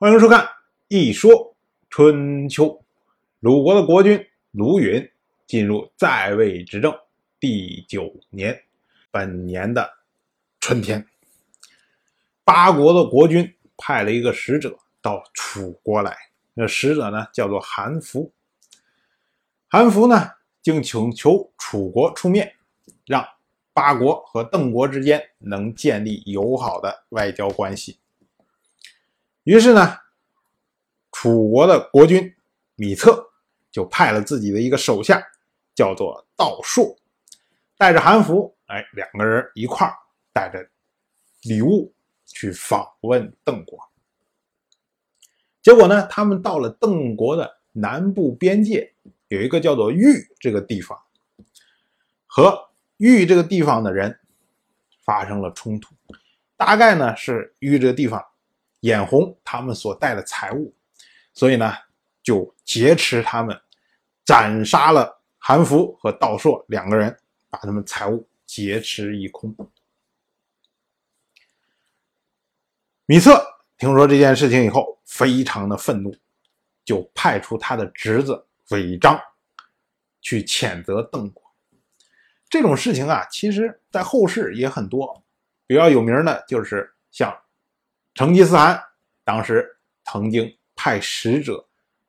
欢迎收看《一说春秋》。鲁国的国君鲁允进入在位执政第九年，本年的春天，八国的国君派了一个使者到楚国来。那使者呢，叫做韩福。韩福呢，竟请求楚国出面，让八国和邓国之间能建立友好的外交关系。于是呢，楚国的国君米策就派了自己的一个手下，叫做道硕，带着韩服，哎，两个人一块儿带着礼物去访问邓国。结果呢，他们到了邓国的南部边界，有一个叫做豫这个地方，和豫这个地方的人发生了冲突。大概呢是豫这个地方。眼红他们所带的财物，所以呢，就劫持他们，斩杀了韩福和道硕两个人，把他们财物劫持一空。米策听说这件事情以后，非常的愤怒，就派出他的侄子韦章去谴责邓国。这种事情啊，其实在后世也很多，比较有名的就是像。成吉思汗当时曾经派使者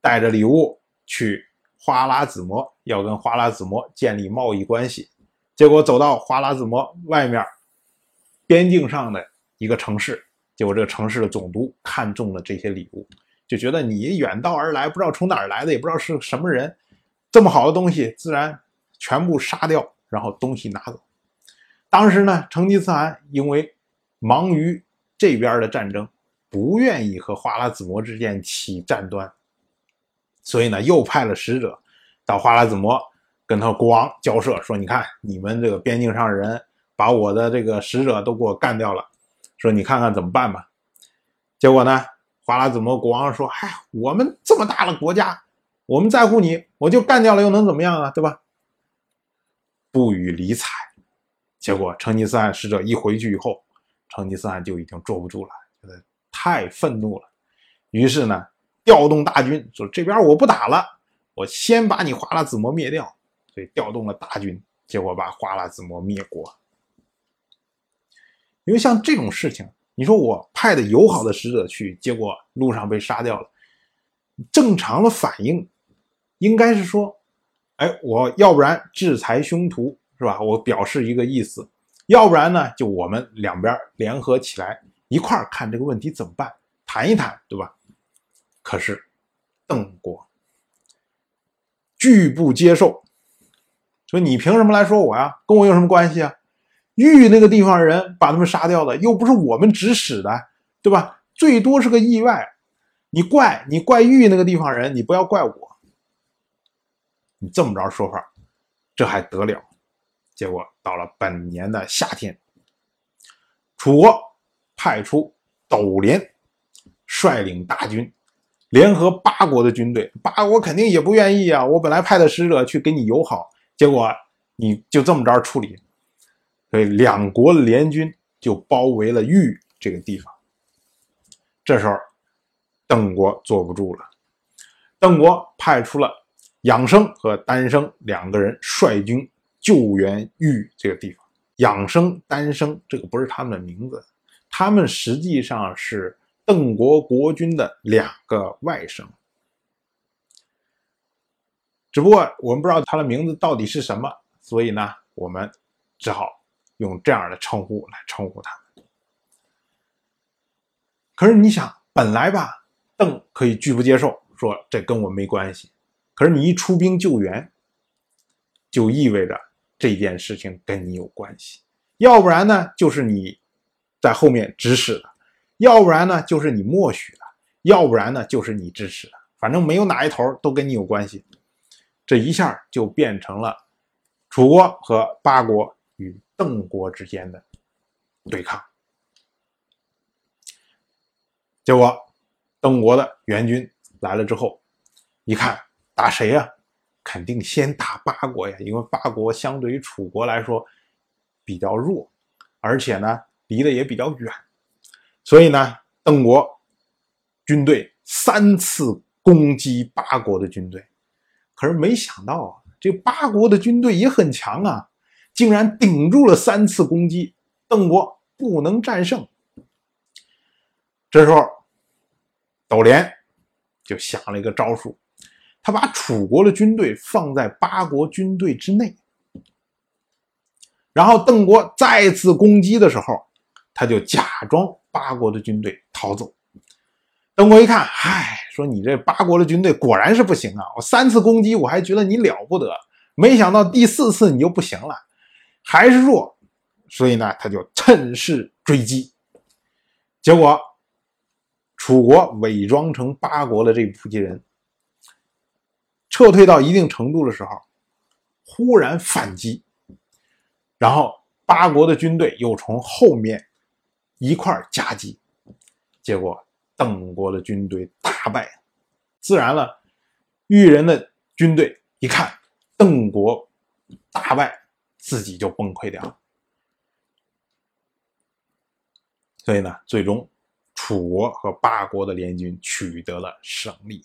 带着礼物去花剌子模，要跟花剌子模建立贸易关系。结果走到花剌子模外面边境上的一个城市，结果这个城市的总督看中了这些礼物，就觉得你远道而来，不知道从哪儿来的，也不知道是什么人，这么好的东西，自然全部杀掉，然后东西拿走。当时呢，成吉思汗因为忙于这边的战争不愿意和花剌子模之间起战端，所以呢，又派了使者到花剌子模跟他国王交涉，说：“你看，你们这个边境上的人把我的这个使者都给我干掉了，说你看看怎么办吧。”结果呢，花剌子模国王说：“嗨，我们这么大的国家，我们在乎你，我就干掉了又能怎么样啊？对吧？”不予理睬。结果成吉思汗使者一回去以后。成吉思汗就已经坐不住了，觉得太愤怒了，于是呢，调动大军，说这边我不打了，我先把你花剌子模灭掉。所以调动了大军，结果把花剌子模灭国。因为像这种事情，你说我派的友好的使者去，结果路上被杀掉了，正常的反应应该是说，哎，我要不然制裁凶徒，是吧？我表示一个意思。要不然呢，就我们两边联合起来一块儿看这个问题怎么办，谈一谈，对吧？可是邓国拒不接受，说你凭什么来说我呀？跟我有什么关系啊？豫那个地方人把他们杀掉的，又不是我们指使的，对吧？最多是个意外，你怪你怪豫那个地方人，你不要怪我。你这么着说法，这还得了？结果到了本年的夏天，楚国派出斗连率领大军，联合八国的军队。八国肯定也不愿意啊！我本来派的使者去跟你友好，结果你就这么着处理，所以两国联军就包围了豫这个地方。这时候，邓国坐不住了，邓国派出了养生和丹生两个人率军。救援玉这个地方，养生、丹生，这个不是他们的名字，他们实际上是邓国国君的两个外甥，只不过我们不知道他的名字到底是什么，所以呢，我们只好用这样的称呼来称呼他们。可是你想，本来吧，邓可以拒不接受，说这跟我没关系，可是你一出兵救援，就意味着。这件事情跟你有关系，要不然呢，就是你在后面指使的；要不然呢，就是你默许的；要不然呢，就是你支持的。反正没有哪一头都跟你有关系。这一下就变成了楚国和八国与邓国之间的对抗。结果，邓国的援军来了之后，一看打谁呀？肯定先打八国呀，因为八国相对于楚国来说比较弱，而且呢离得也比较远，所以呢邓国军队三次攻击八国的军队，可是没想到啊，这八国的军队也很强啊，竟然顶住了三次攻击，邓国不能战胜。这时候，斗连就想了一个招数，他把楚国的军队放在八国军队之内，然后邓国再次攻击的时候，他就假装八国的军队逃走。邓国一看，唉，说你这八国的军队果然是不行啊！我三次攻击，我还觉得你了不得，没想到第四次你就不行了，还是弱，所以呢，他就趁势追击，结果。楚国伪装成八国的这部分人，撤退到一定程度的时候，忽然反击，然后八国的军队又从后面一块夹击，结果邓国的军队大败。自然了，豫人的军队一看邓国大败，自己就崩溃掉了。所以呢，最终。楚国和八国的联军取得了胜利。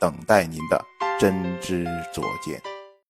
等待您的真知灼见。